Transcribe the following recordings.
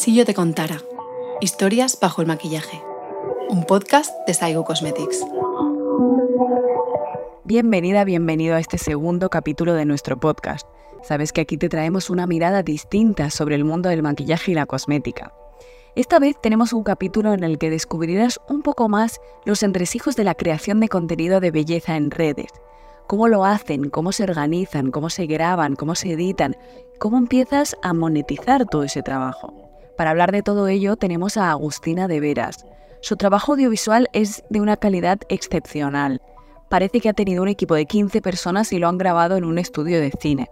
Si te contara. Historias bajo el maquillaje. Un podcast de Saigo Cosmetics. Bienvenida, bienvenido a este segundo capítulo de nuestro podcast. Sabes que aquí te traemos una mirada distinta sobre el mundo del maquillaje y la cosmética. Esta vez tenemos un capítulo en el que descubrirás un poco más los entresijos de la creación de contenido de belleza en redes. Cómo lo hacen, cómo se organizan, cómo se graban, cómo se editan, cómo empiezas a monetizar todo ese trabajo. Para hablar de todo ello tenemos a Agustina de Veras. Su trabajo audiovisual es de una calidad excepcional. Parece que ha tenido un equipo de 15 personas y lo han grabado en un estudio de cine.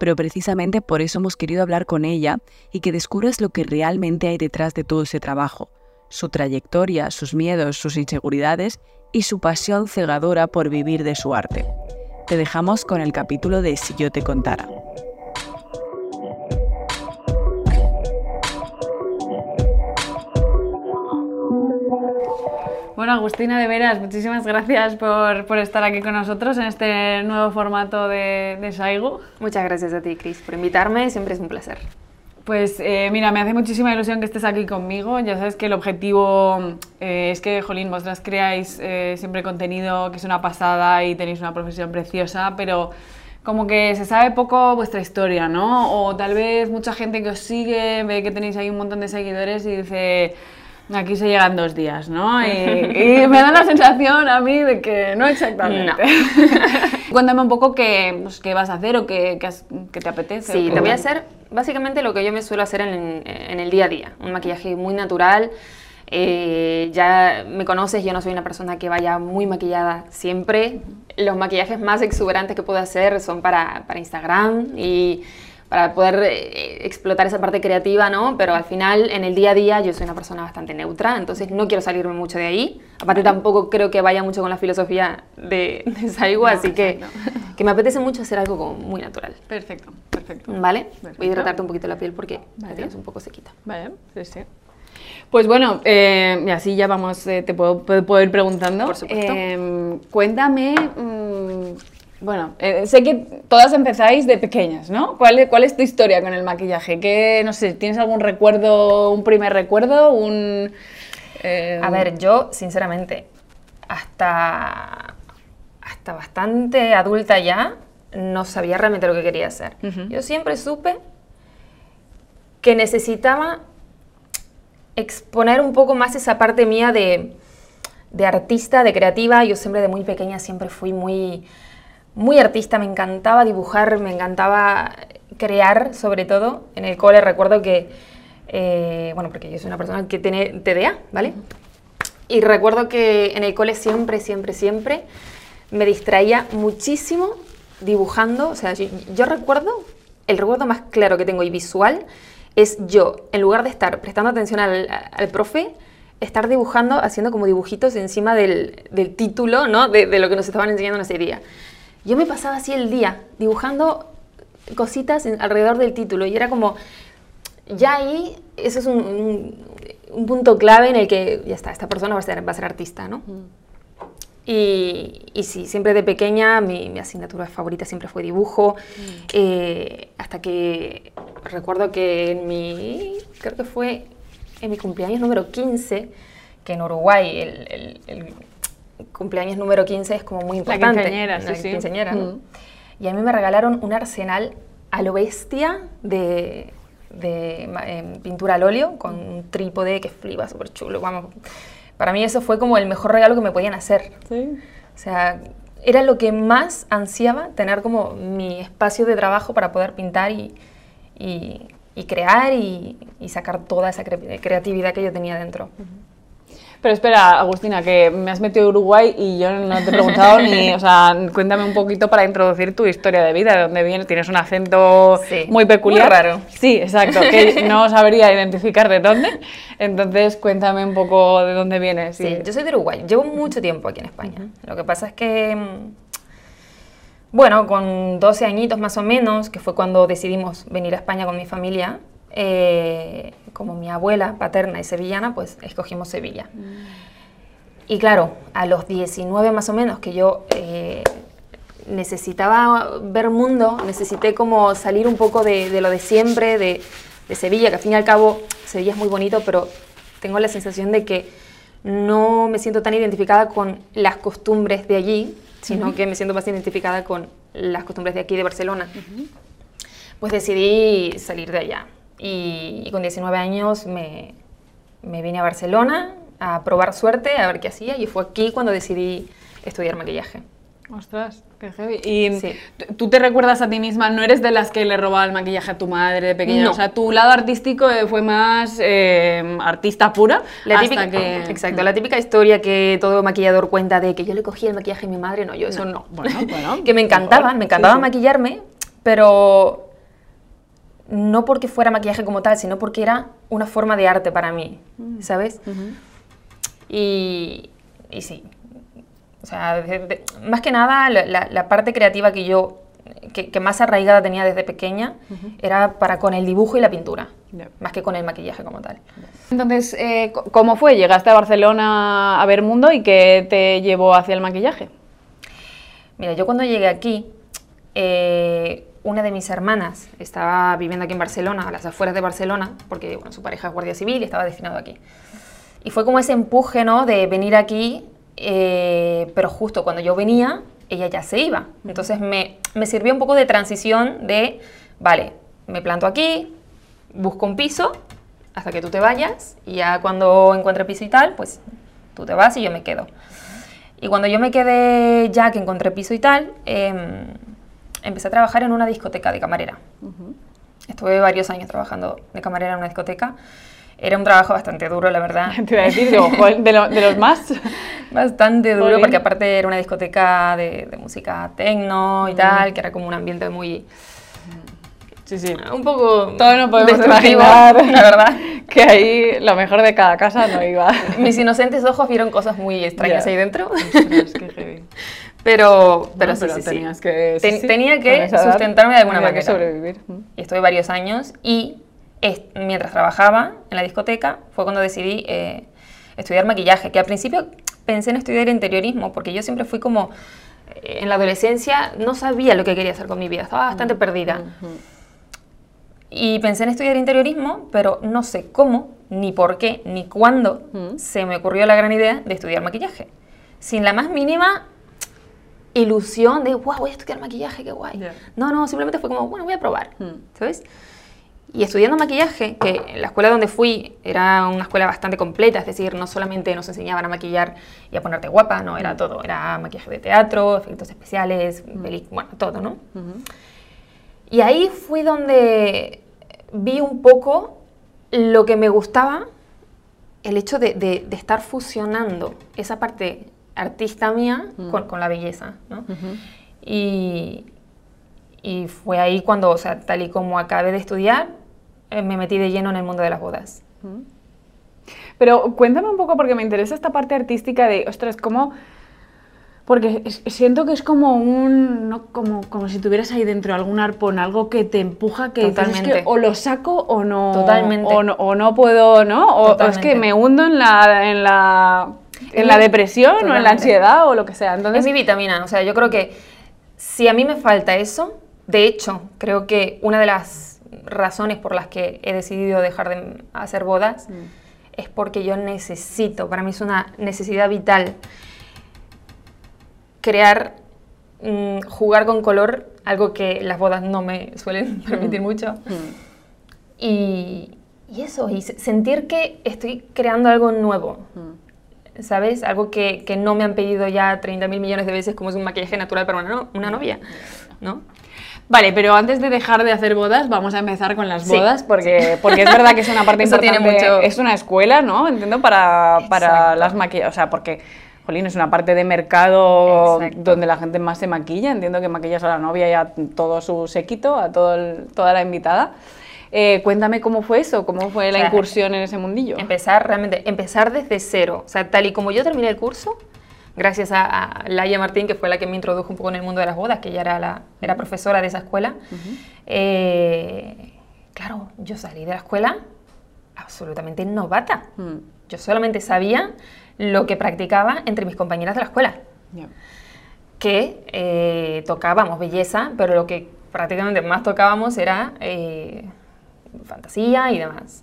Pero precisamente por eso hemos querido hablar con ella y que descubras lo que realmente hay detrás de todo ese trabajo, su trayectoria, sus miedos, sus inseguridades y su pasión cegadora por vivir de su arte. Te dejamos con el capítulo de Si yo te contara. Bueno, Agustina, de veras, muchísimas gracias por, estar aquí con nosotros en este nuevo formato de, de Saigo. Muchas gracias a ti, Cris, por invitarme, siempre es un placer. Pues eh, mira, me hace muchísima ilusión que estés aquí conmigo. Ya sabes que el objetivo eh, es que, jolín, vosotras creáis eh, siempre contenido que es una pasada y tenéis una profesión preciosa, pero como que se sabe poco vuestra historia, ¿no? O tal vez mucha gente que os sigue ve que tenéis ahí un montón de seguidores y dice Aquí se llegan dos días, ¿no? Y, me da la sensación a mí de que no exactamente. Cuéntame un poco qué, pues, qué, vas a hacer o qué, qué, te apetece. Sí, te voy a hacer básicamente lo que yo me suelo hacer en, en el día a día. Un maquillaje muy natural. Eh, ya me conoces, yo no soy una persona que vaya muy maquillada siempre. Los maquillajes más exuberantes que puedo hacer son para, para Instagram y para poder eh, explotar esa parte creativa, ¿no? Pero al final, en el día a día, yo soy una persona bastante neutra, entonces no quiero salirme mucho de ahí. Aparte, tampoco creo que vaya mucho con la filosofía de, de Saigo, así que, que me apetece mucho hacer algo como muy natural. Perfecto, perfecto. ¿Vale? Voy a hidratarte un poquito la piel porque la tienes un poco sequita. Vale, sí, sí. Pues bueno, eh, y así ya vamos, eh, te puedo, puedo, ir preguntando. Por supuesto. cuéntame... Mm, bueno, eh, sé que todas empezáis de pequeñas, ¿no? ¿Cuál es, ¿Cuál es tu historia con el maquillaje? ¿Qué, no sé, ¿tienes algún recuerdo, un primer recuerdo? Un, eh, A ver, yo, sinceramente, hasta, hasta bastante adulta ya, no sabía realmente lo que quería hacer. Yo siempre supe que necesitaba exponer un poco más esa parte mía de, de artista, de creativa. Yo siempre de muy pequeña siempre fui muy muy artista, me encantaba dibujar, me encantaba crear sobre todo. En el cole recuerdo que, eh, bueno, porque yo soy una persona que tiene TDA, ¿vale? Y recuerdo que en el cole siempre, siempre, siempre me distraía muchísimo dibujando. O sea, yo, recuerdo, el recuerdo más claro que tengo y visual es yo, en lugar de estar prestando atención al, profe, estar dibujando, haciendo como dibujitos encima del, título, ¿no? De, de, lo que nos estaban enseñando en ese día. Yo me pasaba así el día, dibujando cositas alrededor del título y era como, ya ahí, eso es un, punto clave en el que, ya está, esta persona va a ser, va a ser artista, ¿no? Y, y, sí, siempre de pequeña mi, asignatura favorita siempre fue dibujo, eh, hasta que recuerdo que en mi, creo que fue en mi cumpleaños número 15, que en Uruguay el, el cumpleaños número 15 es como muy importante. La quinceañera, sí, mm. Y a mí me regalaron un arsenal a lo bestia de, em, pintura al óleo con un trípode que flipa súper chulo. Vamos, para mí eso fue como el mejor regalo que me podían hacer. Sí. O sea, era lo que más ansiaba, tener como mi espacio de trabajo para poder pintar y, crear y, sacar toda esa creatividad que yo tenía dentro. Pero espera, Agustina, que me has metido Uruguay y yo no te he preguntado ni, o sea, cuéntame un poquito para introducir tu historia de vida, de dónde vienes, tienes un acento muy peculiar. Muy raro. Sí, exacto, que no sabría identificar de dónde. Entonces, cuéntame un poco de dónde vienes. Sí, yo soy de Uruguay, llevo mucho tiempo aquí en España. Lo que pasa es que, mm, bueno, con 12 añitos más o menos, que fue cuando decidimos venir a España con mi familia, eh, como mi abuela paterna es sevillana, pues escogimos Sevilla. Y claro, a los 19 más o menos que yo eh, necesitaba ver mundo, necesité como salir un poco de, lo de siempre, de, de Sevilla, que al fin y al cabo Sevilla es muy bonito, pero tengo la sensación de que no me siento tan identificada con las costumbres de allí, sino que me siento más identificada con las costumbres de aquí, de Barcelona. Pues decidí salir de allá. Y, con 19 años me, me vine a Barcelona a probar suerte, a ver qué hacía, y fue aquí cuando decidí estudiar maquillaje. Ostras, qué heavy. ¿Y tú te recuerdas a ti misma? ¿No eres de las que le robaba el maquillaje a tu madre de pequeña? O sea, tu lado artístico eh, fue más eh, artista pura. La típica, que... Exacto, la típica historia que todo maquillador cuenta de que yo le cogía el maquillaje a mi madre. No, yo eso no. Bueno, bueno. que me encantaba, me encantaba maquillarme, pero no porque fuera maquillaje como tal, sino porque era una forma de arte para mí, mm. ¿sabes? y, y sí, o sea, más que nada la, parte creativa que yo, que, más arraigada tenía desde pequeña, era para con el dibujo y la pintura, más que con el maquillaje como tal. Entonces, eh, ¿cómo fue? ¿Llegaste a Barcelona a ver mundo y qué te llevó hacia el maquillaje? Mira, yo cuando llegué aquí, eh, una de mis hermanas estaba viviendo aquí en Barcelona, a las afueras de Barcelona, porque bueno, su pareja es guardia civil y estaba destinado aquí. Y fue como ese empuje, ¿no? De venir aquí eh, pero justo cuando yo venía, ella ya se iba. Entonces me, me, sirvió un poco de transición de, vale, me planto aquí, busco un piso hasta que tú te vayas y ya cuando encuentre piso y tal, pues tú te vas y yo me quedo. Y cuando yo me quedé ya que encontré piso y tal, em, empecé a trabajar en una discoteca de camarera. Estuve varios años trabajando de camarera en una discoteca era un trabajo bastante duro, la verdad. Te iba a decir, de, los más. Bastante duro, porque aparte era una discoteca de, música techno y tal, que era como un ambiente muy... Sí, sí. Un poco... Todo no podemos imaginar, la verdad. Que ahí lo mejor de cada casa no iba. Mis inocentes ojos vieron cosas muy extrañas ahí dentro. Pero, pero, sí, sí, tenías Que, tenía que sustentarme de alguna manera. Que sobrevivir. Y estuve varios años y mientras trabajaba en la discoteca, fue cuando decidí eh, estudiar maquillaje, que al principio pensé en estudiar interiorismo, porque yo siempre fui como, eh, en la adolescencia no sabía lo que quería hacer con mi vida, estaba bastante perdida. Y pensé en estudiar interiorismo, pero no sé cómo, ni por qué, ni cuándo se me ocurrió la gran idea de estudiar maquillaje. Sin la más mínima ilusión de, wow, voy a estudiar maquillaje, qué guay. No, no, simplemente fue como, bueno, voy a probar, ¿sabes? Y estudiando maquillaje, que la escuela donde fui era una escuela bastante completa, es decir, no solamente nos enseñaban a maquillar y a ponerte guapa, no, era todo, era maquillaje de teatro, efectos especiales, bueno, todo, ¿no? Y ahí fui donde vi un poco lo que me gustaba, el hecho de, estar fusionando esa parte artista mía con, la belleza, ¿no? y, y fue ahí cuando, o sea, tal y como acabé de estudiar, eh, me metí de lleno en el mundo de las bodas. Pero cuéntame un poco, porque me interesa esta parte artística de, ostras, ¿cómo...? Porque siento que es como un. No, como, como si tuvieras ahí dentro algún arpón, algo que te empuja, que, Totalmente. o lo saco o no. Totalmente. O no, o no puedo, ¿no? O, es que me hundo en la. En la en la depresión o en la ansiedad o lo que sea. Entonces, es mi vitamina. O sea, yo creo que si a mí me falta eso, de hecho, creo que una de las razones por las que he decidido dejar de hacer bodas mm. es porque yo necesito, para mí es una necesidad vital, crear, mm, jugar con color, algo que las bodas no me suelen permitir mm. mucho. Y, eso, y sentir que estoy creando algo nuevo. ¿Sabes? Algo que, no me han pedido ya 30 mil millones de veces como es un maquillaje natural para una, una novia, ¿no? Vale, pero antes de dejar de hacer bodas, vamos a empezar con las bodas, porque, porque es verdad que es una parte importante. Tiene mucho... Es una escuela, ¿no? Entiendo, para, para las maquillajes. O sea, porque, jolín, es una parte de mercado donde la gente más se maquilla. Entiendo que maquillas a la novia y a todo su séquito, a todo toda la invitada. Eh, cuéntame cómo fue eso, cómo fue la incursión en ese mundillo. Empezar realmente, empezar desde cero. O sea, tal y como yo terminé el curso, gracias a, Laia Martín, que fue la que me introdujo un poco en el mundo de las bodas, que ella era, la, era profesora de esa escuela. Eh, claro, yo salí de la escuela absolutamente novata. Mm. Yo solamente sabía lo que practicaba entre mis compañeras de la escuela. Que eh, tocábamos belleza, pero lo que prácticamente más tocábamos era eh, fantasía y demás.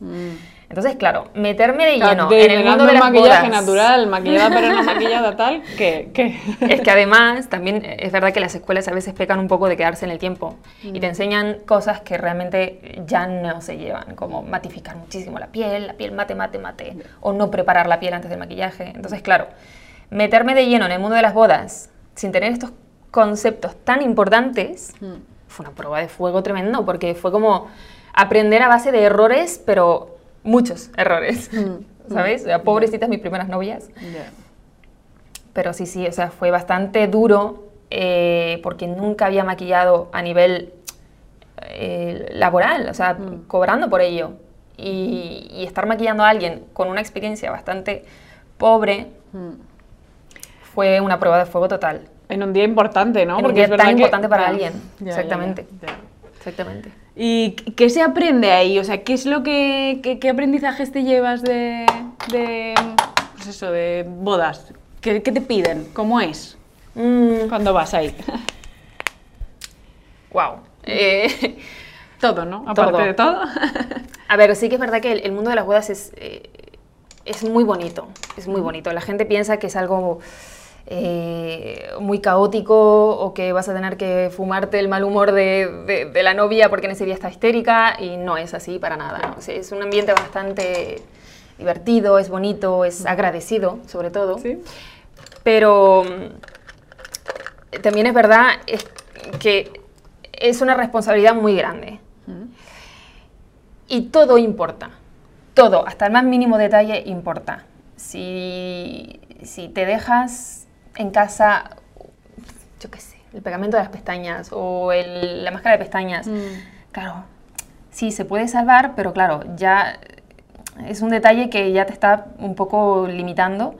Entonces, claro, meterme de lleno de- en el mundo de las maquillaje bodas. natural, maquillada pero no maquillada tal, que... que... Es que además también es verdad que las escuelas a veces pecan un poco de quedarse en el tiempo y te enseñan cosas que realmente ya no se llevan, como matificar muchísimo la piel, la piel mate, mate, mate, o no preparar la piel antes del maquillaje. Entonces, claro, meterme de lleno en el mundo de las bodas sin tener estos conceptos tan importantes fue una prueba de fuego tremendo porque fue como aprender a base de errores, pero muchos errores, ¿sabes? O sea, pobrecitas mis primeras novias. Pero sí, sí, o sea, fue bastante duro eh, porque nunca había maquillado a nivel eh, laboral, o sea, cobrando por ello. Y, y estar maquillando a alguien con una experiencia bastante pobre fue una prueba de fuego total. En un día importante, ¿no? En un día es tan que- importante para alguien. ya, Exactamente. ya, ya. Exactamente. ¿Y qué se aprende ahí? O sea, ¿qué es lo que, qué, qué aprendizajes te llevas de, de, pues eso, de bodas? ¿Qué, qué te piden? ¿Cómo es Mm, cuando vas ahí? wow. Eh, todo, ¿no? Aparte Todo. de todo. A ver, sí que es verdad que el, el mundo de las bodas es, eh, es muy bonito, es muy bonito. La gente piensa que es algo eh, muy caótico o que vas a tener que fumarte el mal humor de, de- de la novia porque en ese día está histérica y no es así para nada. ¿no? O sea, es un ambiente bastante divertido, es bonito, es agradecido sobre todo. Sí. Pero mm, también es verdad es que es una responsabilidad muy grande. Y todo importa. Todo, hasta el más mínimo detalle importa. Si, si te dejas en casa, yo qué sé, el pegamento de las pestañas o el- la máscara de pestañas, claro, sí, se puede salvar, pero claro, ya es un detalle que ya te está un poco limitando.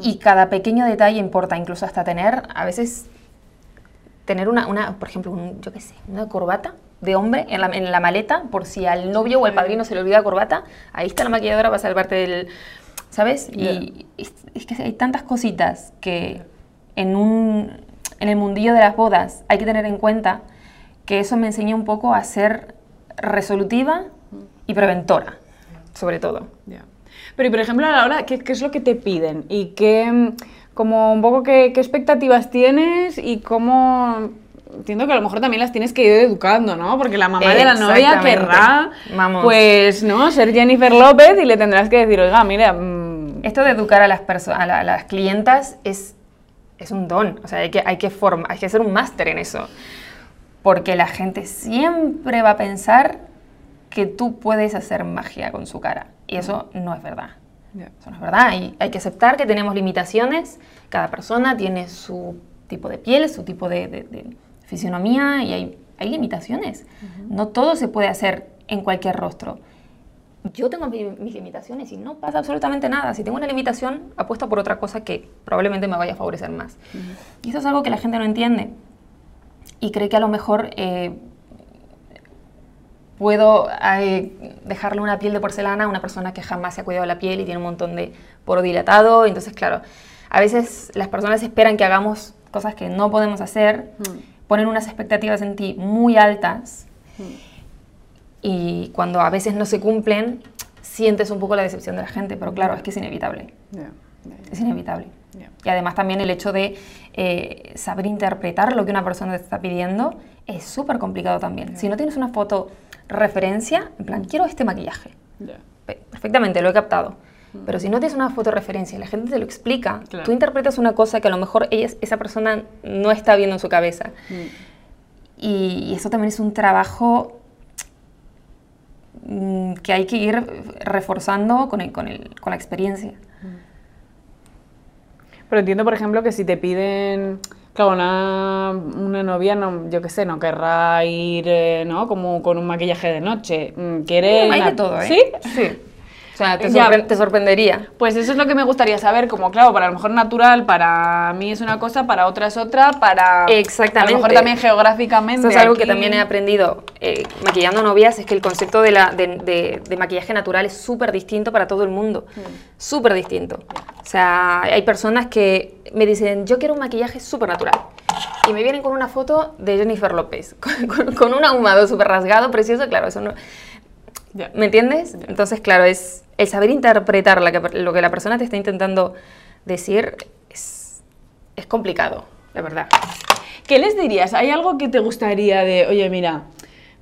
Y cada pequeño detalle importa, incluso hasta tener, a veces, tener una, una por ejemplo, un- yo qué sé, una corbata de hombre en la, en la maleta, por si al novio o al padrino se le olvida corbata, ahí está la maquilladora para salvarte del... ¿Sabes? Y es, es que hay tantas cositas que en, un, en el mundillo de las bodas hay que tener en cuenta que eso me enseñó un poco a ser resolutiva y preventora, sobre todo. Ya. Pero, y por ejemplo, a la hora, ¿qué, qué es lo que te piden? Y qué, mm, como un poco, qué, qué expectativas tienes y cómo... Entiendo que a lo mejor también las tienes que ir educando, ¿no? Porque la mamá de la novia querrá, Vamos. pues, ¿no? Ser Jennifer López y le tendrás que decir, oiga, mira, mm, Esto de educar a las, a, la- a las clientas es, es un don, o sea, hay que, hay, que forma- hay que hacer un máster en eso, porque la gente siempre va a pensar que tú puedes hacer magia con su cara, y eso no es verdad. Ya. Eso no es verdad, y hay que aceptar que tenemos limitaciones, cada persona tiene su tipo de piel, su tipo de, de- de fisionomía, y hay, hay limitaciones. No todo se puede hacer en cualquier rostro. Yo tengo mi- mis limitaciones y no pasa absolutamente nada. Si tengo una limitación, apuesto por otra cosa que probablemente me vaya a favorecer más. Y eso es algo que la gente no entiende. Y cree que a lo mejor eh, puedo eh, dejarle una piel de porcelana a una persona que jamás se ha cuidado la piel y tiene un montón de poro dilatado. Entonces, claro, a veces las personas esperan que hagamos cosas que no podemos hacer, ponen unas expectativas en ti muy altas y cuando a veces no se cumplen, sientes un poco la decepción de la gente, pero claro, es que es inevitable, es inevitable. Y además también el hecho de eh, saber interpretar lo que una persona te está pidiendo es súper complicado también. Si no tienes una foto referencia, en plan, quiero este maquillaje, perfectamente, lo he captado. Pero si no tienes una foto referencia y la gente te lo explica, Claro. tú interpretas una cosa que a lo mejor ella, esa persona no está viendo en su cabeza. Y, y eso también es un trabajo mm, que hay que ir reforzando con, el- con, el- con la experiencia. Pero entiendo, por ejemplo, que si te piden, claro, una, una novia, no, yo qué sé, no querrá ir, eh, ¿no? Como con un maquillaje de noche. Mm, Quiere... hay una- de todo, ¿eh? ¿Sí? Sí. O sea, te, sorpre te, sorprendería. Pues eso es lo que me gustaría saber, como claro, para lo mejor natural, para mí es una cosa, para otra es otra, para... Exactamente. A lo mejor también geográficamente. Eso es algo que también he aprendido eh, maquillando novias, es que el concepto de, la, de, de, maquillaje natural es súper distinto para todo el mundo. Mm. Súper distinto. O sea, hay personas que me dicen, yo quiero un maquillaje súper natural. Y me vienen con una foto de Jennifer López, con, con un ahumado súper rasgado, precioso, claro, eso no... ¿Me entiendes? Entonces, claro, es el saber interpretar lo que la persona te está intentando decir es, complicado, la verdad. ¿Qué les dirías? ¿Hay algo que te gustaría de, oye, mira,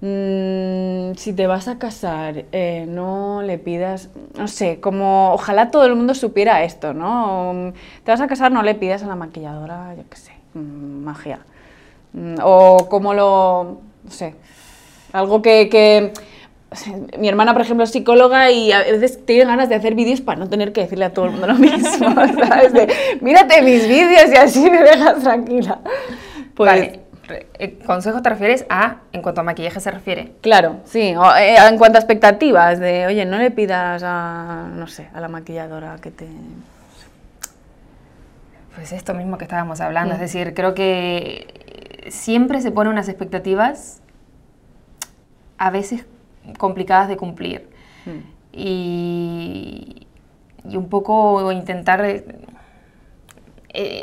mmm, si te vas a casar, eh, no le pidas, no sé, como ojalá todo el mundo supiera esto, ¿no? Te vas a casar, no le pidas a la maquilladora, yo qué sé, mm, magia. Mm, o como lo, no sé, algo que mi hermana, por ejemplo, es psicóloga y a veces tiene ganas de hacer vídeos para no tener que decirle a todo el mundo lo mismo, ¿sabes? De, mírate mis vídeos y así me dejas tranquila. Pues, vale. Eh, ¿Consejo te refieres a en cuanto a maquillaje se refiere? Claro, sí. O, eh, en cuanto a expectativas, de, oye, no le pidas a, no sé, a la maquilladora que te... Pues esto mismo que estábamos hablando, es mm. decir, creo que siempre se ponen unas expectativas a veces complicadas de cumplir. Hmm. Y, y, un poco intentar eh,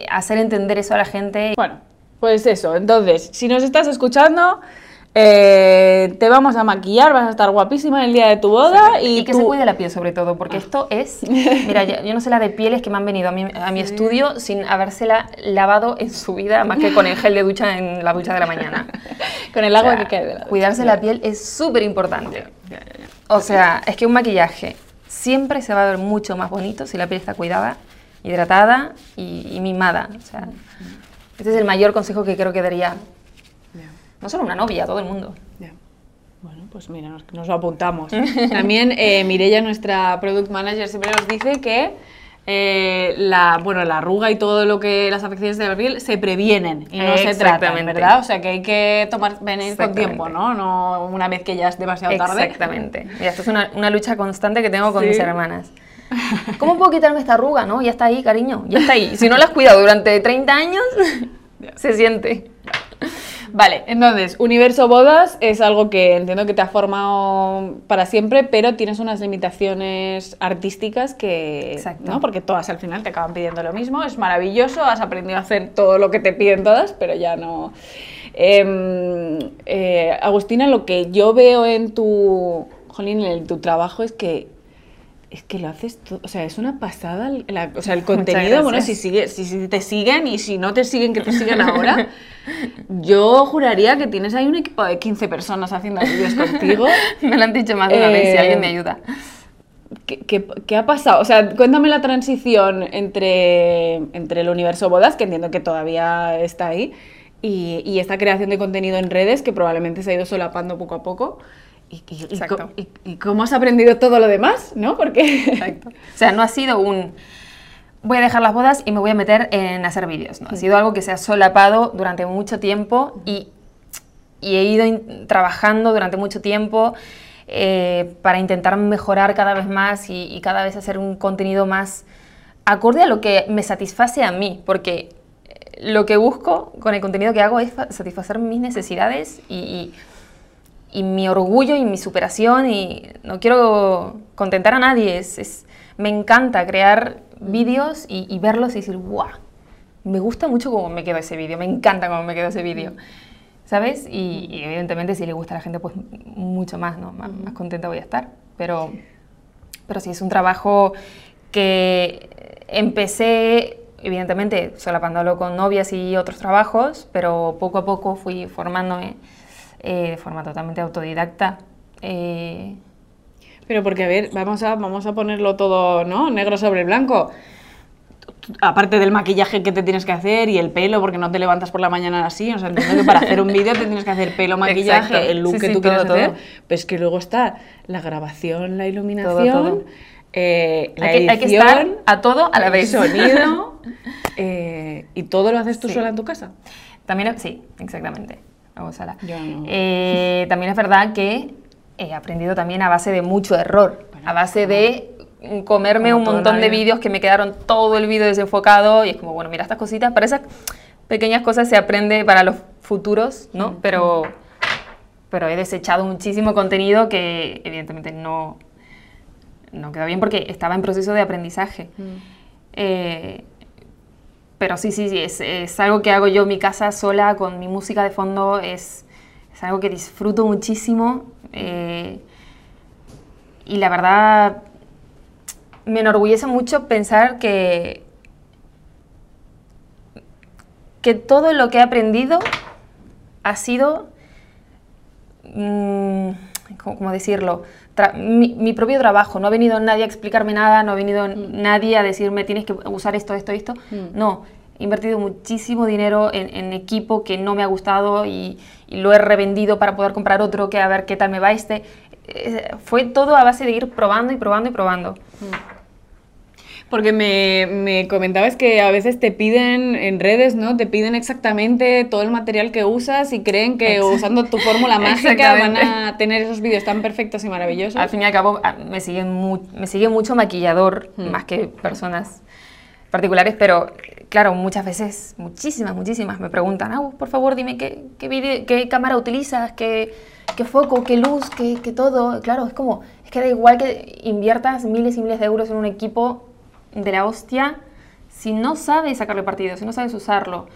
hacer entender eso a la gente. Bueno, pues eso, entonces, si nos estás escuchando, eh, te vamos a maquillar, vas a estar guapísima el día de tu boda. Y, que se cuide la piel sobre todo, porque ah. esto es, mira, yo, no sé la de pieles que me han venido a mi, a mi estudio sin habérsela lavado en su vida, más que con el gel de ducha en la ducha de la mañana. con el agua que quede de la Cuidarse la piel es súper importante. O sea, es que un maquillaje siempre se va a ver mucho más bonito si la piel está cuidada, hidratada y, y mimada. O sea, este es el mayor consejo que creo que daría no solo una novia, todo el mundo. Bueno, pues mira, nos, lo apuntamos. También eh, Mirella, nuestra product manager, siempre nos dice que eh, la, bueno, la arruga y todo lo que las afecciones de la piel se previenen y no se tratan, ¿verdad? O sea que hay que tomar venir con tiempo, ¿no? No una vez que ya es demasiado tarde. Exactamente. Mira, esto es una, una lucha constante que tengo con mis hermanas. ¿Cómo puedo quitarme esta arruga? No, ya está ahí, cariño, ya está ahí. Si no la has cuidado durante 30 años, se siente. Vale, entonces, universo bodas es algo que entiendo que te ha formado para siempre, pero tienes unas limitaciones artísticas que... Exacto. ¿no? Porque todas al final te acaban pidiendo lo mismo, es maravilloso, has aprendido a hacer todo lo que te piden todas, pero ya no... Em, eh, Agustina, lo que yo veo en tu, jolín, en tu trabajo es que es que lo haces todo, o sea, es una pasada, o sea, el contenido, bueno, si, sigue, si, te siguen y si no te siguen, que te siguen ahora, yo juraría que tienes ahí un equipo de 15 personas haciendo vídeos contigo. me lo han dicho más de una vez, si alguien me eh, ayuda. ¿Qué, qué, ha pasado? O sea, cuéntame la transición entre, entre el universo bodas, que entiendo que todavía está ahí, y, y esta creación de contenido en redes, que probablemente se ha ido solapando poco a poco. ¿Y, y, cómo has aprendido todo lo demás? ¿No? Porque... Exacto. O sea, no ha sido un... Voy a dejar las bodas y me voy a meter en hacer vídeos. ¿no? Ha sido algo que se ha solapado durante mucho tiempo y, he ido trabajando durante mucho tiempo eh, para intentar mejorar cada vez más y, cada vez hacer un contenido más acorde a lo que me satisface a mí. Porque lo que busco con el contenido que hago es satisfacer mis necesidades y y mi orgullo y mi superación y no quiero contentar a nadie. Es, me encanta crear vídeos y, verlos y decir, ¡guau! Me gusta mucho cómo me quedó ese vídeo, me encanta cómo me quedó ese vídeo. ¿Sabes? Y, evidentemente si le gusta a la gente, pues mucho más, ¿no? Más, contenta voy a estar. Pero, pero sí, es un trabajo que empecé, evidentemente, solapándolo con novias y otros trabajos, pero poco a poco fui formándome eh, de forma totalmente autodidacta. Eh, Pero porque, a ver, vamos a, vamos a ponerlo todo, ¿no? Negro sobre blanco. Aparte del maquillaje que te tienes que hacer y el pelo, porque no te levantas por la mañana así, o sea, entiendo que para hacer un vídeo te tienes que hacer pelo, maquillaje, el look que tú quieras hacer, pues que luego está la grabación, la iluminación, eh, la hay, que, estar a todo a la vez. sonido, y todo lo haces tú sola en tu casa. También, sí, exactamente. Eh, también es verdad que he aprendido también a base de mucho error, a base de comerme Como un montón de vídeos que me quedaron todo el vídeo desenfocado y es como, bueno, mira estas cositas, para esas pequeñas cosas se aprende para los futuros, ¿no? Pero, pero he desechado muchísimo contenido que evidentemente no, no quedó bien porque estaba en proceso de aprendizaje. Eh, pero sí, sí, sí, es, es algo que hago yo en mi casa sola con mi música de fondo, es, es algo que disfruto muchísimo. eh, y la verdad, me enorgullece mucho pensar que, que todo lo que he aprendido ha sido, mm, ¿cómo, cómo decirlo? Mi, mi propio trabajo. No ha venido nadie a explicarme nada, no ha venido nadie a decirme tienes que usar esto, esto, esto. No, he invertido muchísimo dinero en, en equipo que no me ha gustado y, y lo he revendido para poder comprar otro, que a ver qué tal me va este. Eh, fue todo a base de ir probando y probando y probando. Porque me, me comentabas que a veces te piden en redes, ¿no? Te piden exactamente todo el material que usas y creen que Exacto. usando tu fórmula mágica van a tener esos vídeos tan perfectos y maravillosos. Al fin y al cabo, a- me sigue, mu- me sigue mucho maquillador, más que personas particulares, pero claro, muchas veces, muchísimas, muchísimas, me preguntan, "Au, por favor, dime qué, qué, vide- qué cámara utilizas, qué, qué foco, qué luz, qué, qué todo. Claro, es como, es que da igual que inviertas miles y miles de euros en un equipo de la hostia, si no sabes sacarle partido, si no sabes usarlo.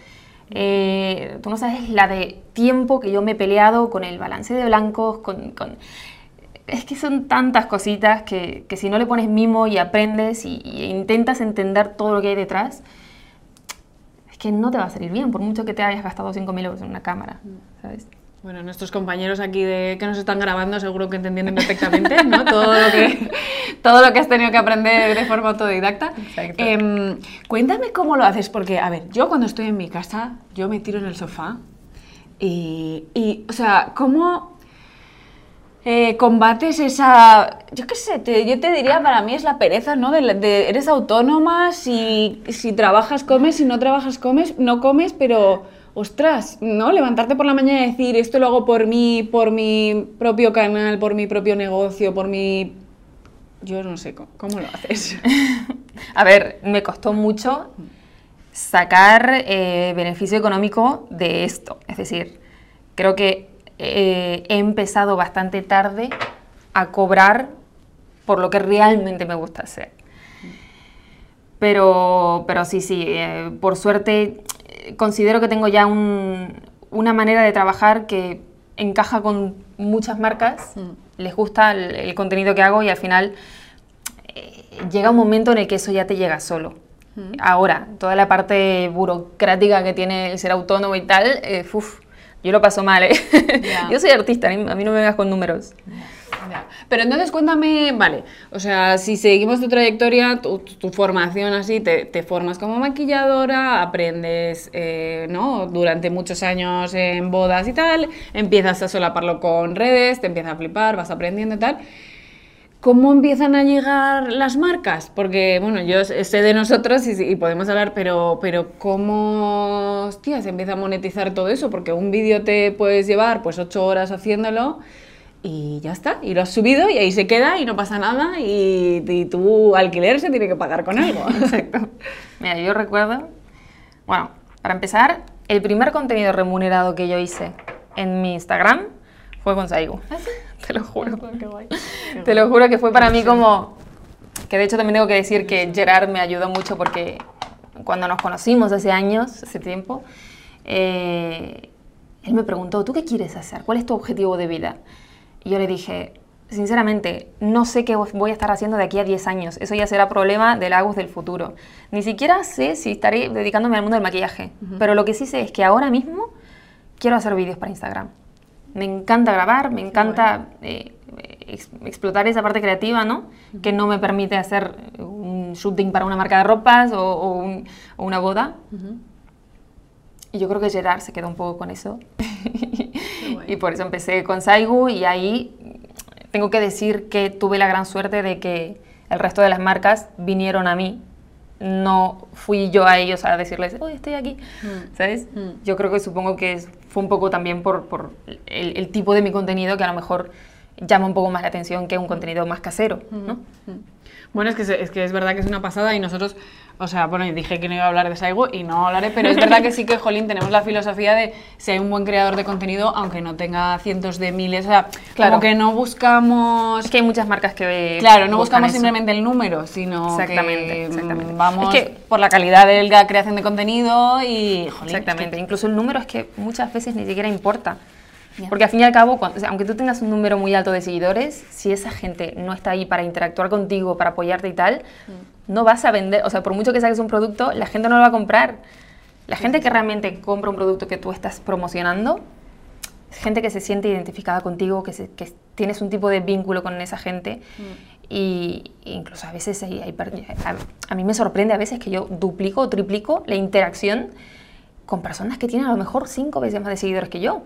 eh, tú no sabes la de tiempo que yo me he peleado con el balance de blancos, con, con- es que son tantas cositas que, que si no le pones mimo y aprendes y, y intentas entender todo lo que hay detrás, es que no te va a salir bien, por mucho que te hayas gastado 5.000 euros en una cámara, ¿sabes? Bueno, nuestros compañeros aquí de, que nos están grabando seguro que entienden perfectamente, ¿no? Todo lo que, todo lo que has tenido que aprender de forma autodidacta. Exacto. Em, cuéntame cómo lo haces, porque, a ver, yo cuando estoy en mi casa, yo me tiro en el sofá y, y, o sea, ¿cómo eh, combates esa, yo qué sé, te- yo te diría, para mí es la pereza, ¿no? De, de- eres autónoma, si, si trabajas comes, si no trabajas comes, no comes, pero, ostras, ¿no? Levantarte por la mañana y decir, esto lo hago por mí, por mi propio canal, por mi propio negocio, por mi... Yo no sé, ¿cómo, lo haces? A ver, me costó mucho sacar eh, beneficio económico de esto. Es decir, creo que eh, he empezado bastante tarde a cobrar por lo que realmente me gusta hacer. Pero, pero sí, sí, eh, por suerte considero que tengo ya un- una manera de trabajar que encaja con muchas marcas, les gusta el, el contenido que hago y al final eh, llega un momento en el que eso ya te llega solo. Ahora, toda la parte burocrática que tiene el ser autónomo y tal, eh, uf, yo lo paso mal, ¿eh? Ya. yo soy artista, a mí, a mí no me vengas con números. Pero entonces cuéntame, vale, o sea, si seguimos tu trayectoria, tu, formación así, te, formas como maquilladora, aprendes, eh, ¿no? Durante muchos años en bodas y tal, empiezas a solaparlo con redes, te empieza a flipar, vas aprendiendo y tal. ¿Cómo empiezan a llegar las marcas? Porque, bueno, yo sé de nosotros y, y podemos hablar, pero, pero ¿cómo, hostia, se empieza a monetizar todo eso? Porque un vídeo te puedes llevar pues ocho horas haciéndolo y ya está, y lo has subido y ahí se queda y no pasa nada y, y tu alquiler se tiene que pagar con algo. Exacto. Mira, yo recuerdo, bueno, para empezar, el primer contenido remunerado que yo hice en mi Instagram fue con Saigo. Te lo juro. Te lo juro que fue para mí como... Que de hecho también tengo que decir que Gerard me ayudó mucho porque cuando nos conocimos hace años, hace tiempo, eh, él me preguntó, ¿tú qué quieres hacer? ¿Cuál es tu objetivo de vida? Y yo le dije, sinceramente, no sé qué voy a estar haciendo de aquí a 10 años. Eso ya será problema del Agus del futuro. Ni siquiera sé si estaré dedicándome al mundo del maquillaje. Pero lo que sí sé es que ahora mismo quiero hacer vídeos para Instagram. Me encanta grabar, me encanta eh, ex- explotar esa parte creativa, ¿no? Que no me permite hacer un shooting para una marca de ropas o, o un- o una boda. Y yo creo que Gerard se quedó un poco con eso. y por eso empecé con Saigu y ahí tengo que decir que tuve la gran suerte de que el resto de las marcas vinieron a mí. No fui yo a ellos a decirles, oye, estoy aquí, ¿sabes? Yo creo que supongo que fue un poco también por, por el, el tipo de mi contenido que a lo mejor llama un poco más la atención que un contenido más casero, ¿no? Bueno, es que, es que es verdad que es una pasada y nosotros, o sea, bueno, dije que no iba a hablar de Saigo y no hablaré, pero es verdad que sí que, Jolín, tenemos la filosofía de si hay un buen creador de contenido, aunque no tenga cientos de miles, o sea, Claro. como que no buscamos... Es que hay muchas marcas que. Claro, no buscamos eso. simplemente el número, sino Exactamente, que mm, exactamente. vamos Es que- por la calidad de la creación de contenido y, jolín, Exactamente. Incluso el número es que muchas veces ni siquiera importa. Porque al fin y al cabo, cuando- o sea, aunque tú tengas un número muy alto de seguidores, si esa gente no está ahí para interactuar contigo, para apoyarte y tal, no vas a vender. O sea, por mucho que saques un producto, la gente no lo va a comprar. La gente que realmente compra un producto que tú estás promocionando es gente que se siente identificada contigo, que, se- que tienes un tipo de vínculo con esa gente. Y incluso a veces hay, hay a, a mí me sorprende a veces que yo duplico o triplico la interacción con personas que tienen a lo mejor cinco veces más de seguidores que yo.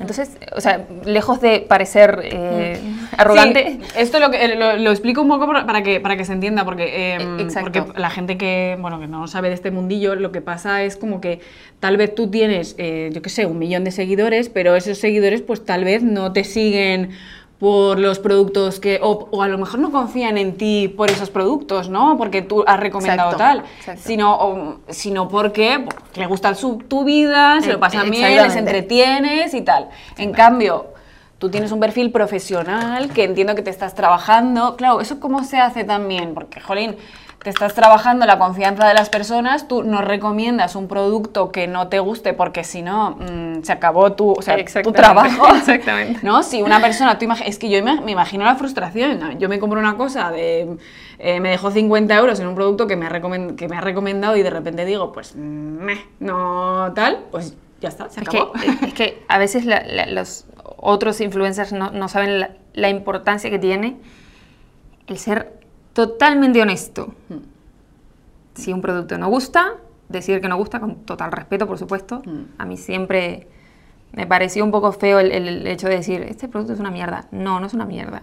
Entonces, o sea, lejos de parecer eh, arrogante, Sí, esto lo, que- lo, lo explico un poco para que, para que se entienda, porque, eh, E- porque la gente que, bueno, que no sabe de este mundillo, lo que pasa es como que tal vez tú tienes, eh, yo qué sé, un millón de seguidores, pero esos seguidores pues tal vez no te siguen por los productos que, o, o a lo mejor no confían en ti por esos productos, ¿no? Porque tú has recomendado Exacto, tal, exacto. sino, o- sino porque le gusta su, tu vida, se Eh, lo pasan bien, les entretienes y tal. En cambio, tú tienes un perfil profesional que entiendo que te estás trabajando. Claro, ¿eso cómo se hace también? Porque, jolín, te estás trabajando la confianza de las personas, tú no recomiendas un producto que no te guste porque si no, mm, se acabó tu, o sea, tu trabajo. exactamente. ¿No? Si una persona, tú es que yo me, me imagino la frustración. ¿no? Yo me compro una cosa de. eh, me dejó 50 euros en un producto que me, ha que me ha recomendado y de repente digo, pues, meh, no tal, pues ya está, se es que, acabó. es que a veces la- la- los otros influencers no, no saben la, la importancia que tiene el ser totalmente honesto. Si un producto no gusta, decir que no gusta con total respeto, por supuesto. A mí siempre me pareció un poco feo el, el hecho de decir, este producto es una mierda. No, no es una mierda.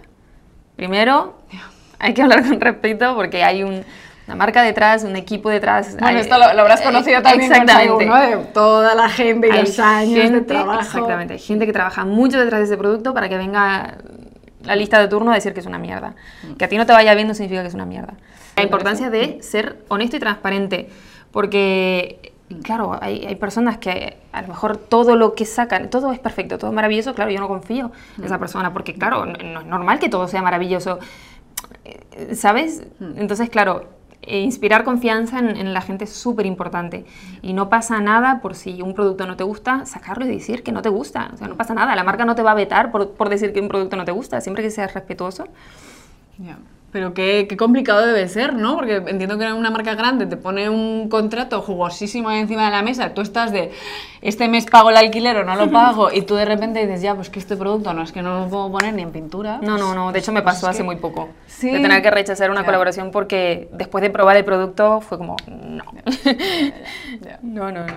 Primero, hay que hablar con respeto porque hay un- una marca detrás, un equipo detrás. Bueno, hay- esto lo, lo habrás eh, conocido también con Exactamente. De toda la gente y Hay los años de gente- trabajo. Exactamente, hay gente que trabaja mucho detrás de ese producto para que venga la lista de turno a decir que es una mierda. Que a ti no te vaya bien no significa que es una mierda. La importancia de ser honesto y transparente, porque, claro, hay, hay personas que a lo mejor todo lo que sacan, todo es perfecto, todo es maravilloso, claro, yo no confío en esa persona, porque, claro, no, no es normal que todo sea maravilloso, Eh, ¿sabes? Entonces, claro, eh, inspirar confianza en, en la gente es súper importante. Y no pasa nada por si un producto no te gusta, sacarlo y decir que no te gusta. O sea, no pasa nada. La marca no te va a vetar por, por decir que un producto no te gusta, siempre que seas respetuoso. Pero qué, qué complicado debe ser, ¿no? Porque entiendo que una marca grande te pone un contrato jugosísimo encima de la mesa, tú estás de, este mes pago el alquiler o no lo pago, y tú de repente dices, ya, pues que este producto no es que no lo puedo poner ni en pintura. No, no, no. De hecho, me Pues pasó hace que- muy poco. Sí. De tener que rechazar una colaboración porque después de probar el producto fue como, no. Ya. no, no, no.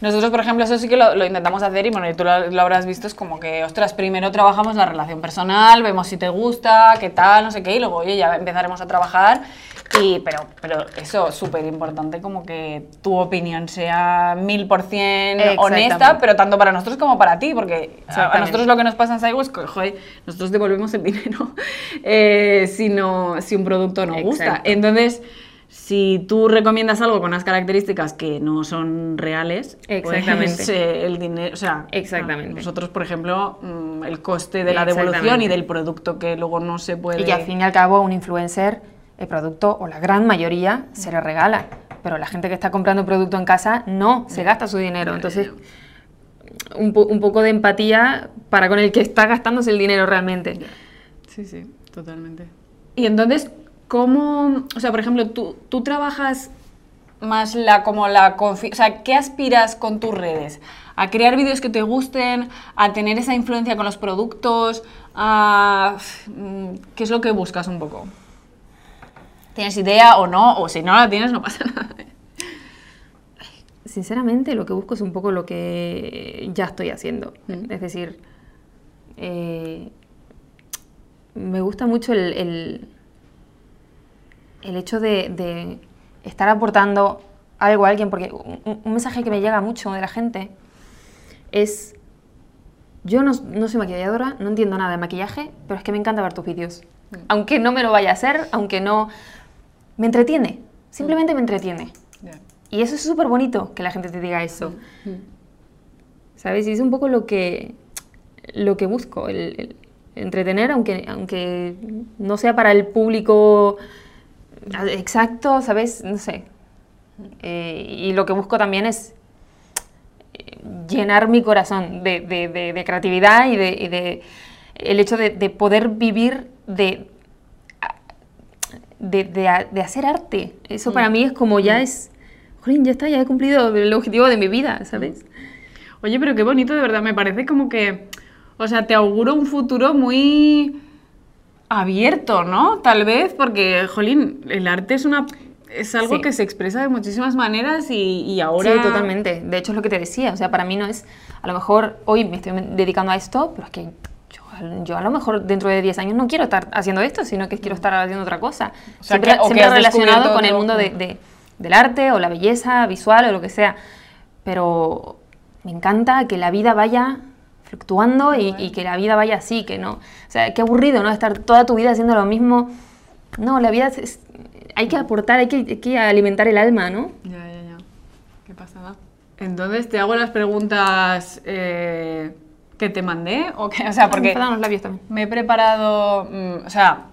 Nosotros, por ejemplo, eso sí que lo, lo intentamos hacer y bueno, y tú lo, lo habrás visto, es como que, ostras, primero trabajamos la relación personal, vemos si te gusta, qué tal, no sé qué, y luego, oye, ya empezaremos a trabajar. Y, pero, pero eso, súper importante, como que tu opinión sea mil por cien honesta, pero tanto para nosotros como para ti, porque a- nosotros lo que nos pasa en Saigo es que, joder, nosotros devolvemos el dinero eh, si, no, si un producto no gusta. Entonces, si tú recomiendas algo con unas características que no son reales, Exactamente. pues, eh, el dinero, o sea, Exactamente. nosotros, por ejemplo, mm, el coste de la devolución Exactamente. y del producto que luego no se puede... Y al fin y al cabo un influencer, el producto, o la gran mayoría, se le regala. Pero la gente que está comprando producto en casa no, se gasta su dinero. Entonces, un, po- un poco de empatía para con el que está gastándose el dinero realmente. Sí, sí, totalmente. Y entonces, ¿cómo, o sea, por ejemplo, tú, tú trabajas más la como la confi- o sea, ¿qué aspiras con tus redes? ¿A crear vídeos que te gusten? ¿A tener esa influencia con los productos? ¿A mm, qué es lo que buscas un poco? ¿Tienes idea o no? O si no la tienes, no pasa nada. Sinceramente, lo que busco es un poco lo que ya estoy haciendo. Mm. Es decir, eh, me gusta mucho el, el, el hecho de, de estar aportando algo a alguien, porque un, un mensaje que me llega mucho de la gente es, yo no, no soy maquilladora, no entiendo nada de maquillaje, pero es que me encanta ver tus vídeos. Aunque no me lo vaya a hacer, aunque no... Me entretiene, simplemente me entretiene. Y eso es súper bonito, que la gente te diga eso. ¿Sabes? Y es un poco lo que, lo que busco, el, entretener, aunque, aunque no sea para el público exacto, ¿sabes? No sé. Eh, y lo que busco también es eh, llenar mi corazón de, de, creatividad y de, el hecho de, poder vivir de, de, hacer arte. Eso para mm. mí es como ya mm. es, ya está, ya he cumplido el objetivo de mi vida, ¿sabes? Oye, pero qué bonito, de verdad, me parece como que, o sea, te auguro un futuro muy abierto, ¿no? Tal vez, porque, jolín, el arte es una... Es algo que se expresa de muchísimas maneras y, ahora... Sí, totalmente. De hecho, es lo que te decía. O sea, para mí no es... A lo mejor hoy me estoy dedicando a esto, pero es que yo, a lo mejor dentro de 10 años no quiero estar haciendo esto, sino que quiero estar haciendo otra cosa. O sea, siempre, siempre relacionado con el mundo de, del arte o la belleza visual o lo que sea. Pero me encanta que la vida vaya fluctuando y, que la vida vaya así, que no. O sea, qué aburrido, ¿no? Estar toda tu vida haciendo lo mismo. No, la vida es, hay que aportar, hay que, alimentar el alma, ¿no? Ya, ya, ya. ¿Qué pasa? Entonces te hago las preguntas eh, que te mandé, o, o sea, porque los labios también. me he preparado, mm, o sea,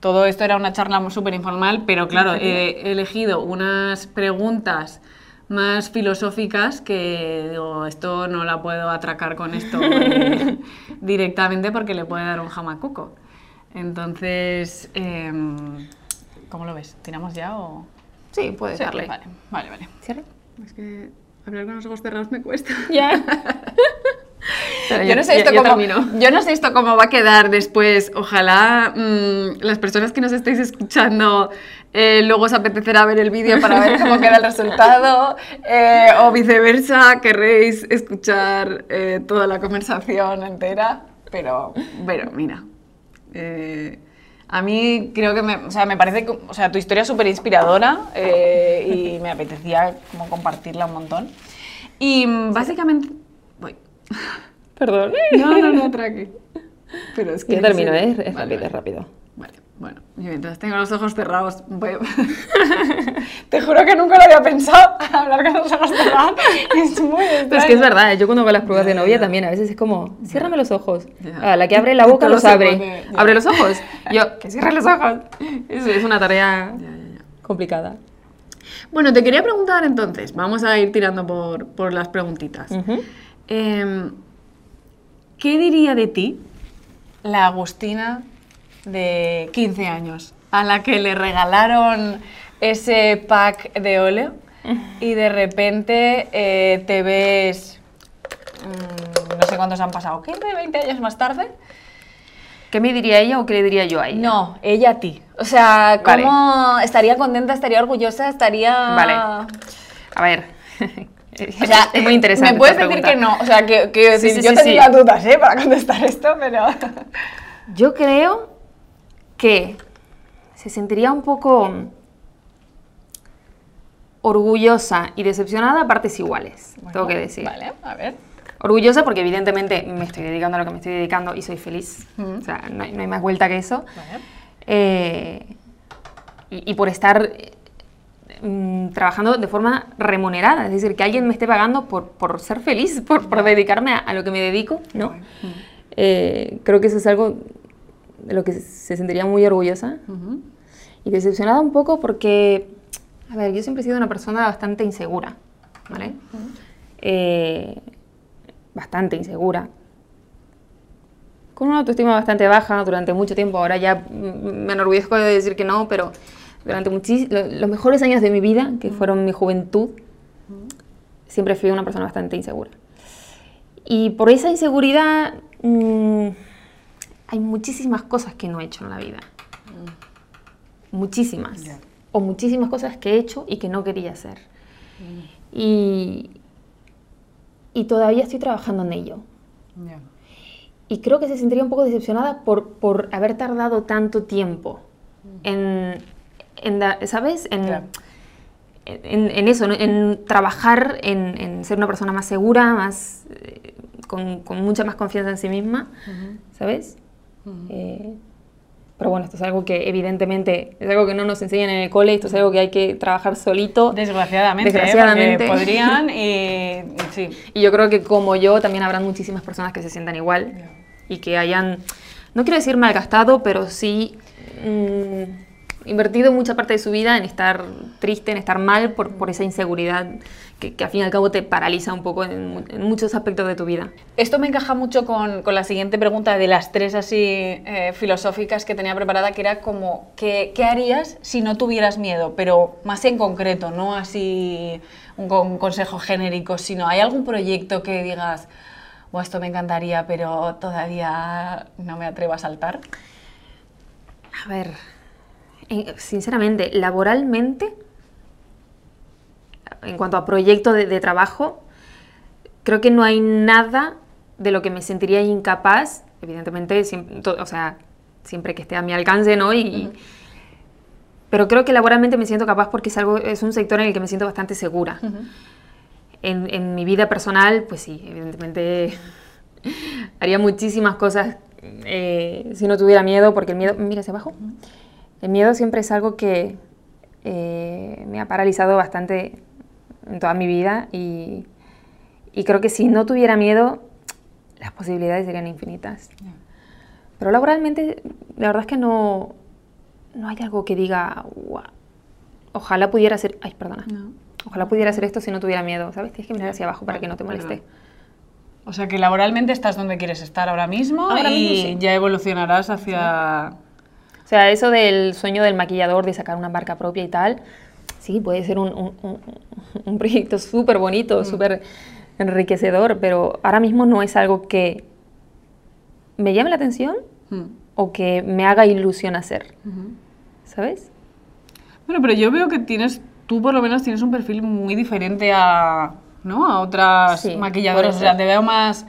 todo esto era una charla súper informal, pero claro, he elegido unas preguntas más filosóficas que digo, esto no la puedo atracar con esto eh, directamente porque le puede dar un jamacuco. Entonces, em, ¿cómo lo ves? ¿Tiramos ya o...? Sí, puedes darle. Vale, vale, vale. ¿Cierra? Es que hablar con los ojos cerrados me cuesta. Ya. yo, no sé esto cómo, yo no sé esto cómo va a quedar después. Ojalá mm, las personas que nos estéis escuchando eh, luego os apetecerá ver el vídeo para ver cómo queda el resultado eh, o viceversa, querréis escuchar eh, toda la conversación entera. Pero, bueno, mira. a mí creo que me, o sea, me parece o sea, tu historia es súper inspiradora y me apetecía como compartirla un montón. Y básicamente... Voy. Perdón. No, no, no, tranqui. Pero es que... Ya termino, ¿eh? Es rápido, es rápido. Vale, bueno, yo entonces tengo los ojos cerrados. Te juro que nunca lo había pensado, hablar con los ojos cerrados. Es muy Pero es que es verdad, ¿eh? yo cuando hago las pruebas de novia también a veces es como, ciérrame los ojos. Ah, la que abre la boca los abre. ¿Abre los ojos? Yo, que cierre los ojos. Es, es una tarea complicada. Bueno, te quería preguntar entonces, vamos a ir tirando por, por las preguntitas. ¿Qué diría de ti la Agustina de 15 años, a la que le regalaron ese pack de óleo y de repente eh, te ves, mm, no sé cuántos han pasado, 15, 20 años más tarde. ¿Qué me diría ella o qué le diría yo a ella? No, ella a ti. O sea, ¿cómo estaría contenta, estaría orgullosa, estaría... Vale. A ver, o sea, es muy interesante. Me puedes decir que no, o sea, que, que sí, yo tenía dudas ¿eh? para contestar esto, pero... Yo creo que se sentiría un poco orgullosa y decepcionada a partes iguales, tengo que decir. Vale, a ver. Orgullosa porque evidentemente me estoy dedicando a lo que me estoy dedicando y soy feliz. O sea, no hay, más vuelta que eso. Vale. Eh, y, por estar Mm, trabajando de forma remunerada, es decir, que alguien me esté pagando por, por ser feliz, por, por dedicarme a, lo que me dedico, ¿no? Eh, creo que eso es algo de lo que se sentiría muy orgullosa y decepcionada un poco porque, a ver, yo siempre he sido una persona bastante insegura, ¿vale? Eh, bastante insegura. Con una autoestima bastante baja durante mucho tiempo, ahora ya me enorgullezco de decir que no, pero durante los mejores años de mi vida, que fueron mi juventud, siempre fui una persona bastante insegura. Y por esa inseguridad mm, hay muchísimas cosas que no he hecho en la vida. Muchísimas. O muchísimas cosas que he hecho y que no quería hacer. Y, y todavía estoy trabajando en ello. Y creo que se sentiría un poco decepcionada por, por haber tardado tanto tiempo en, ¿sabes? En, en, eso, en trabajar, en, ser una persona más segura, más, eh, con, mucha más confianza en sí misma, ¿sabes? Eh, pero bueno, esto es algo que evidentemente es algo que no nos enseñan en el cole, esto es algo que hay que trabajar solito. Desgraciadamente, ¿eh? Desgraciadamente. Porque podrían y sí. Y yo creo que como yo también habrán muchísimas personas que se sientan igual y que hayan, no quiero decir malgastado, pero sí mm, invertido mucha parte de su vida en estar triste, en estar mal por, por esa inseguridad que, que al fin y al cabo te paraliza un poco en, en muchos aspectos de tu vida. Esto me encaja mucho con, con la siguiente pregunta de las tres así eh, filosóficas que tenía preparada, que era como, ¿qué, qué harías si no tuvieras miedo? Pero más en concreto, no así un, un consejo genérico, sino ¿hay algún proyecto que digas, "Buah, esto me encantaría, pero todavía no me atrevo a saltar? A ver, sinceramente, laboralmente, en cuanto a proyecto de, de trabajo, creo que no hay nada de lo que me sentiría incapaz, evidentemente, siem- to- o sea, siempre que esté a mi alcance, ¿no? Y, Pero creo que laboralmente me siento capaz porque es, algo, es un sector en el que me siento bastante segura. En, en mi vida personal, pues sí, evidentemente haría muchísimas cosas eh, si no tuviera miedo, porque el miedo, mira hacia abajo, el miedo siempre es algo que eh, me ha paralizado bastante en toda mi vida y, y creo que si no tuviera miedo, las posibilidades serían infinitas. Pero laboralmente, la verdad es que no, no hay algo que diga, "Guau, ojalá pudiera hacer, ay, perdona, ojalá pudiera hacer esto si no tuviera miedo, ¿sabes? Tienes que mirar hacia abajo para que no te moleste. Perdón. O sea que laboralmente estás donde quieres estar ahora mismo Ahora y mismo sí. ya evolucionarás hacia... O sea, eso del sueño del maquillador de sacar una marca propia y tal, sí, puede ser un, un- un- un proyecto súper bonito, súper enriquecedor, pero ahora mismo no es algo que me llame la atención Mm. o que me haga ilusión hacer, ¿sabes? Bueno, pero yo veo que tienes, tú por lo menos tienes un perfil muy diferente a, ¿no? a otras Sí, maquilladoras. O sea, te veo más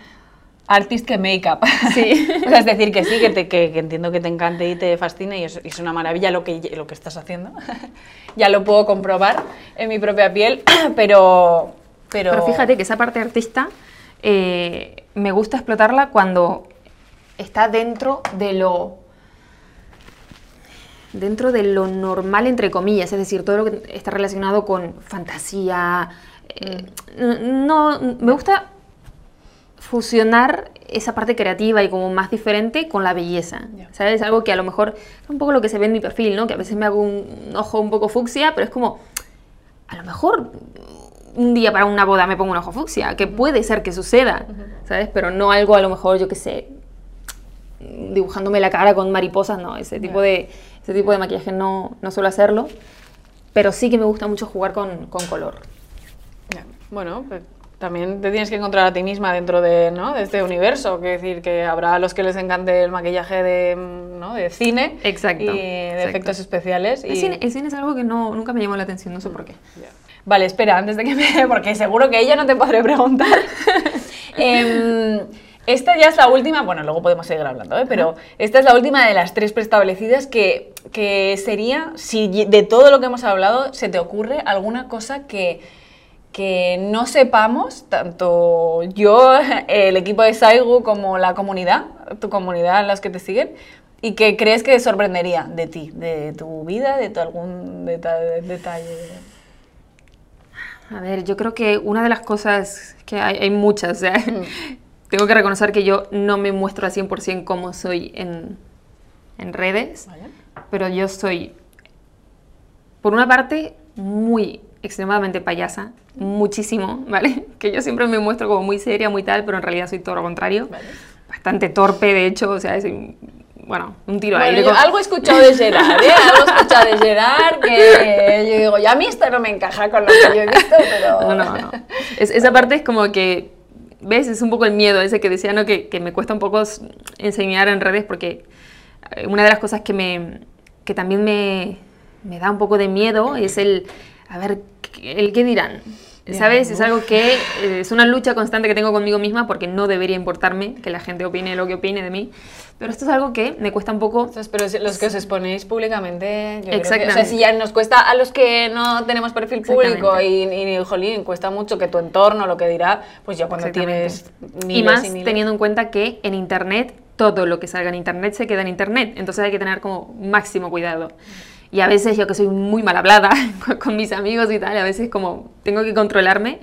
artist que make-up. Sí. o sea, es decir, que sí, que, te- que- que entiendo que te encante y te fascina y es, una maravilla lo que, lo que estás haciendo. ya lo puedo comprobar en mi propia piel, pero... Pero, Pero fíjate que esa parte artista eh, me gusta explotarla cuando está dentro de lo dentro de lo normal entre comillas, es decir, todo lo que está relacionado con fantasía. eh, no, me gusta fusionar esa parte creativa y como más diferente con la belleza. ¿sabes? Algo que a lo mejor es un poco lo que se ve en mi perfil, ¿no? Que a veces me hago un ojo un poco fucsia, pero es como, a lo mejor un día para una boda me pongo un ojo fucsia, que puede ser que suceda, ¿sabes? Pero no algo a lo mejor, yo qué sé, dibujándome la cara con mariposas, no, ese tipo, de, ese tipo de maquillaje no, no suelo hacerlo, pero sí que me gusta mucho jugar con, con color. Bueno, pues también te tienes que encontrar a ti misma dentro de, ¿no? de este universo. Que decir que habrá a los que les encante el maquillaje de, mm, ¿no? de cine Exacto, y de exacto. efectos especiales. El, y- cine, el cine es algo que no, nunca me llamó la atención, no sé por qué. Ya. Vale, espera, antes de que me... Porque seguro que ella no te podré preguntar. Em, esta ya es la última, bueno, luego podemos seguir hablando, ¿eh? pero esta es la última de las tres preestablecidas que, que sería, si de todo lo que hemos hablado se te ocurre alguna cosa que, que no sepamos, tanto yo, el equipo de Saigu, como la comunidad, tu comunidad, las que te siguen, y que crees que sorprendería de ti, de tu vida, de tu algún deta- detalle. A ver, yo creo que una de las cosas, que hay, hay muchas, o sea, tengo que reconocer que yo no me muestro al 100% cómo soy en, en redes, ¿Vale? pero yo soy, por una parte, muy extremadamente payasa, muchísimo, ¿vale? Que yo siempre me muestro como muy seria, muy tal, pero en realidad soy todo lo contrario. Vale. Bastante torpe, de hecho, o sea, es, bueno, un tiro Bueno, con- algo he escuchado de Gerard, ¿eh? Algo he escuchado de Gerard que yo digo, ya a mí esto no me encaja con lo que yo he visto, pero... No, no, no. Es- esa parte es como que, ¿ves? Es un poco el miedo ese que decía, ¿no? Que, que me cuesta un poco enseñar en redes porque eh, una de las cosas que, me, que también me, me da un poco de miedo es el, a ver, el qué dirán. ¿Sabes? Es algo que eh, es una lucha constante que tengo conmigo misma porque no debería importarme que la gente opine lo que opine de mí. Pero esto es algo que me cuesta un poco Entonces, pero los que os exponéis públicamente, yo creo que, o sea, Exactamente. si ya nos cuesta a los que no tenemos perfil público y, Exactamente. y, jolín, cuesta mucho que tu entorno, lo que dirá, pues ya cuando Exactamente. tienes miles y más miles- teniendo en cuenta que en internet todo lo que salga en internet se queda en internet, entonces hay que tener como máximo cuidado. Y a veces yo que soy muy mal hablada con mis amigos y tal, a veces como tengo que controlarme,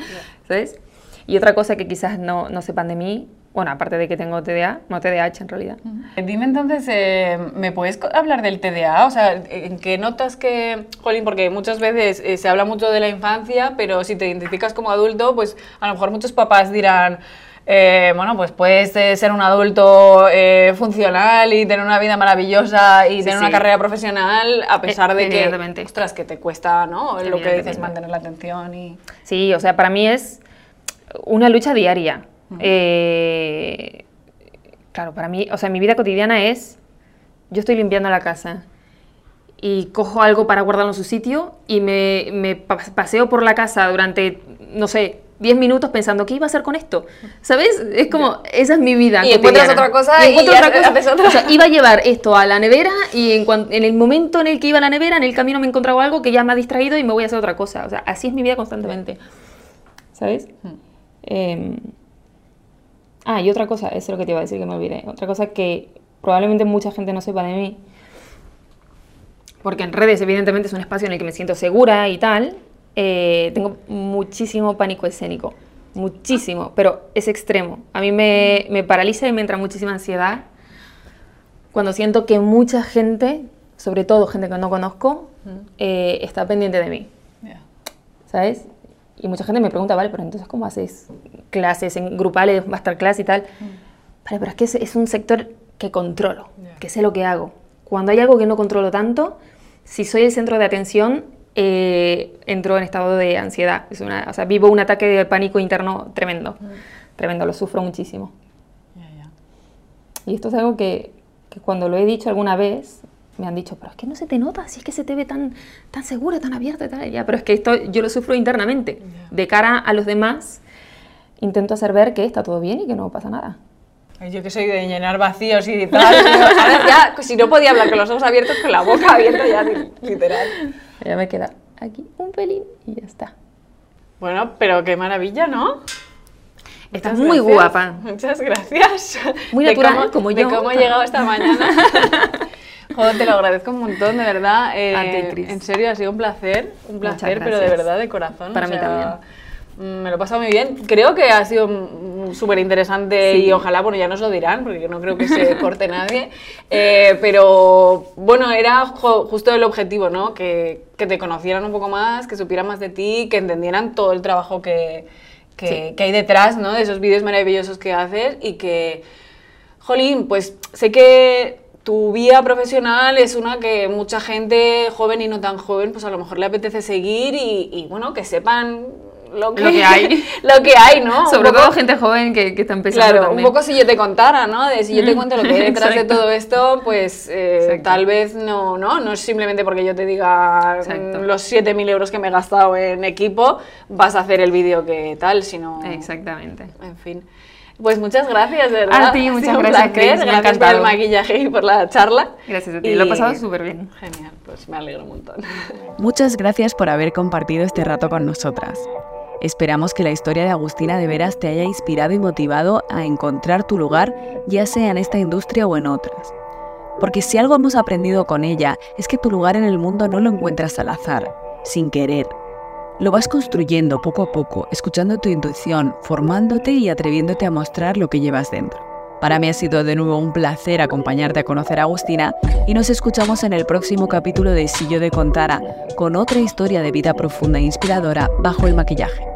¿sabes? Y otra cosa que quizás no, no sepan de mí, bueno, aparte de que tengo TDA, no TDAH en realidad. Dime entonces, eh, ¿me puedes hablar del TDA? O sea, ¿en qué notas que, Jolín, porque muchas veces eh, se habla mucho de la infancia, pero si te identificas como adulto, pues a lo mejor muchos papás dirán, eh, bueno, pues puedes ser un adulto funcional y tener una vida maravillosa y tener una carrera profesional a pesar de que, ostras, que te cuesta, ¿no? Lo que dices, mantener la atención y... Sí, o sea, para mí es una lucha diaria. Eh, claro, para mí, o sea, mi vida cotidiana es, yo estoy limpiando la casa y cojo algo para guardarlo en su sitio y me, paseo por la casa durante, no sé, 10 minutos pensando, ¿qué iba a hacer con esto? ¿Sabes? Es como, esa es mi vida. Y encuentras otra cosa y, otra cosa. Haces otra. O sea, iba a llevar esto a la nevera y en, en, el momento en el que iba a la nevera, en el camino me encontraba algo que ya me ha distraído y me voy a hacer otra cosa. O sea, así es mi vida constantemente. ¿Sabes? Eh, Ah, y otra cosa, eso es lo que te iba a decir que me olvidé. Otra cosa que probablemente mucha gente no sepa de mí, porque en redes evidentemente es un espacio en el que me siento segura y tal, eh, tengo muchísimo pánico escénico, muchísimo, pero es extremo. A mí me, me paraliza y me entra muchísima ansiedad cuando siento que mucha gente, sobre todo gente que no conozco, eh, está pendiente de mí. ¿Sabes? Y mucha gente me pregunta, vale, pero entonces ¿cómo haces clases en grupales, masterclass y tal? Mm. Vale, pero es que es, un sector que controlo, que sé lo que hago. Cuando hay algo que no controlo tanto, si soy el centro de atención, eh, entro en estado de ansiedad. Es una, o sea, vivo un ataque de pánico interno tremendo. Mm. Tremendo, lo sufro muchísimo. Y esto es algo que, que cuando lo he dicho alguna vez, me han dicho, pero es que no se te nota, si es que se te ve tan, tan segura, tan abierta, tal. Ya, pero es que esto yo lo sufro internamente. De cara a los demás, intento hacer ver que está todo bien y que no pasa nada. Yo que soy de llenar vacíos y tal. a ver, ya, si no podía hablar con los ojos abiertos, con la boca abierta, ya literal. Ya me queda aquí un pelín y ya está. Bueno, pero qué maravilla, ¿no? Estás muy guapa. Muchas gracias. Muy natural, como yo. De cómo he llegado esta mañana. Joder, te lo agradezco un montón, de verdad. Eh, en serio, ha sido un placer, un placer, pero de verdad, de corazón. Para mí también. Me lo he pasado muy bien. Creo que ha sido súper interesante y ojalá, bueno, ya nos lo dirán, porque yo no creo que se corte nadie. Eh, pero bueno, era justo el objetivo, ¿no? Que, que, te conocieran un poco más, que supieran más de ti, que entendieran todo el trabajo que, que, que hay detrás, ¿no? De esos vídeos maravillosos que haces y que, jolín, pues sé que tu vida profesional es una que mucha gente joven y no tan joven, pues a lo mejor le apetece seguir y, bueno, que sepan lo que, hay. lo que hay, ¿no? Sobre todo gente joven que, que está empezando Claro, un poco si yo te contara, ¿no? De si yo te mm. cuento lo que hay detrás de todo esto, pues eh, tal vez no, no, no es simplemente porque yo te diga mm, los 7.000 euros que me he gastado en equipo, vas a hacer el vídeo que tal, sino... Exactamente. En fin. Pues muchas gracias, de verdad. A ti, muchas gracias, Chris. Gracias por el maquillaje y por la charla. Gracias a ti, lo he pasado súper bien. Genial, pues me alegro un montón. Muchas gracias por haber compartido este rato con nosotras. Esperamos que la historia de Agustina de veras te haya inspirado y motivado a encontrar tu lugar, ya sea en esta industria o en otras. Porque si algo hemos aprendido con ella es que tu lugar en el mundo no lo encuentras al azar, sin querer, lo vas construyendo poco a poco, escuchando tu intuición, formándote y atreviéndote a mostrar lo que llevas dentro. Para mí ha sido de nuevo un placer acompañarte a conocer a Agustina y nos escuchamos en el próximo capítulo de Si de contara con otra historia de vida profunda e inspiradora bajo el maquillaje.